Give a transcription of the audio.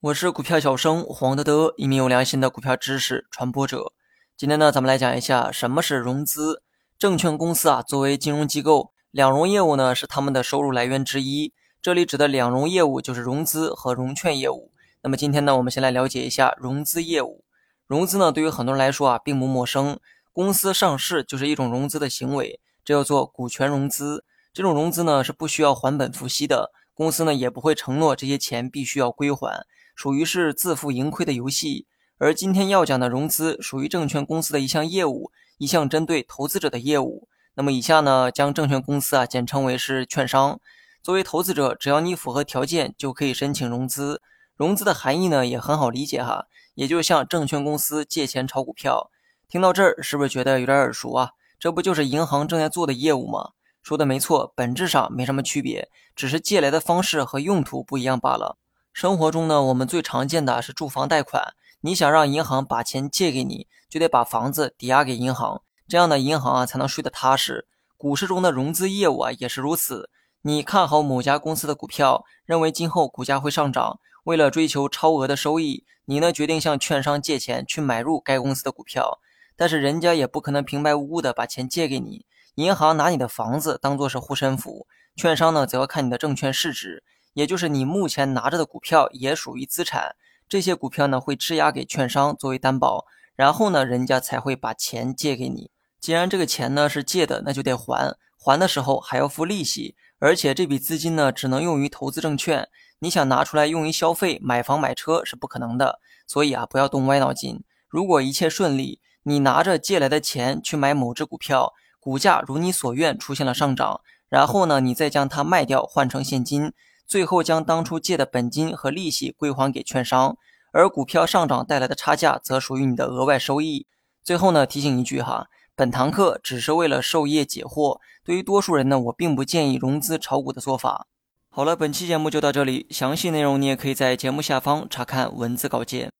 我是股票小生黄德德，一名有良心的股票知识传播者。今天呢，咱们来讲一下什么是融资。证券公司啊，作为金融机构，两融业务呢是他们的收入来源之一。这里指的两融业务就是融资和融券业务。那么今天呢，我们先来了解一下融资业务。融资呢，对于很多人来说啊，并不陌生。公司上市就是一种融资的行为，这叫做股权融资。这种融资呢，是不需要还本付息的，公司呢也不会承诺这些钱必须要归还。属于是自负盈亏的游戏，而今天要讲的融资属于证券公司的一项业务，一项针对投资者的业务。那么以下呢，将证券公司啊简称为是券商。作为投资者，只要你符合条件，就可以申请融资。融资的含义呢也很好理解哈，也就是向证券公司借钱炒股票。听到这儿，是不是觉得有点耳熟啊？这不就是银行正在做的业务吗？说的没错，本质上没什么区别，只是借来的方式和用途不一样罢了。生活中呢，我们最常见的是住房贷款。你想让银行把钱借给你，就得把房子抵押给银行，这样的银行啊才能睡得踏实。股市中的融资业务啊也是如此。你看好某家公司的股票，认为今后股价会上涨，为了追求超额的收益，你呢决定向券商借钱去买入该公司的股票。但是人家也不可能平白无故的把钱借给你，银行拿你的房子当做是护身符，券商呢则要看你的证券市值。也就是你目前拿着的股票也属于资产，这些股票呢会质押给券商作为担保，然后呢人家才会把钱借给你。既然这个钱呢是借的，那就得还，还的时候还要付利息，而且这笔资金呢只能用于投资证券，你想拿出来用于消费、买房、买车是不可能的。所以啊，不要动歪脑筋。如果一切顺利，你拿着借来的钱去买某只股票，股价如你所愿出现了上涨，然后呢你再将它卖掉换成现金。最后将当初借的本金和利息归还给券商，而股票上涨带来的差价则属于你的额外收益。最后呢，提醒一句哈，本堂课只是为了授业解惑，对于多数人呢，我并不建议融资炒股的做法。好了，本期节目就到这里，详细内容你也可以在节目下方查看文字稿件。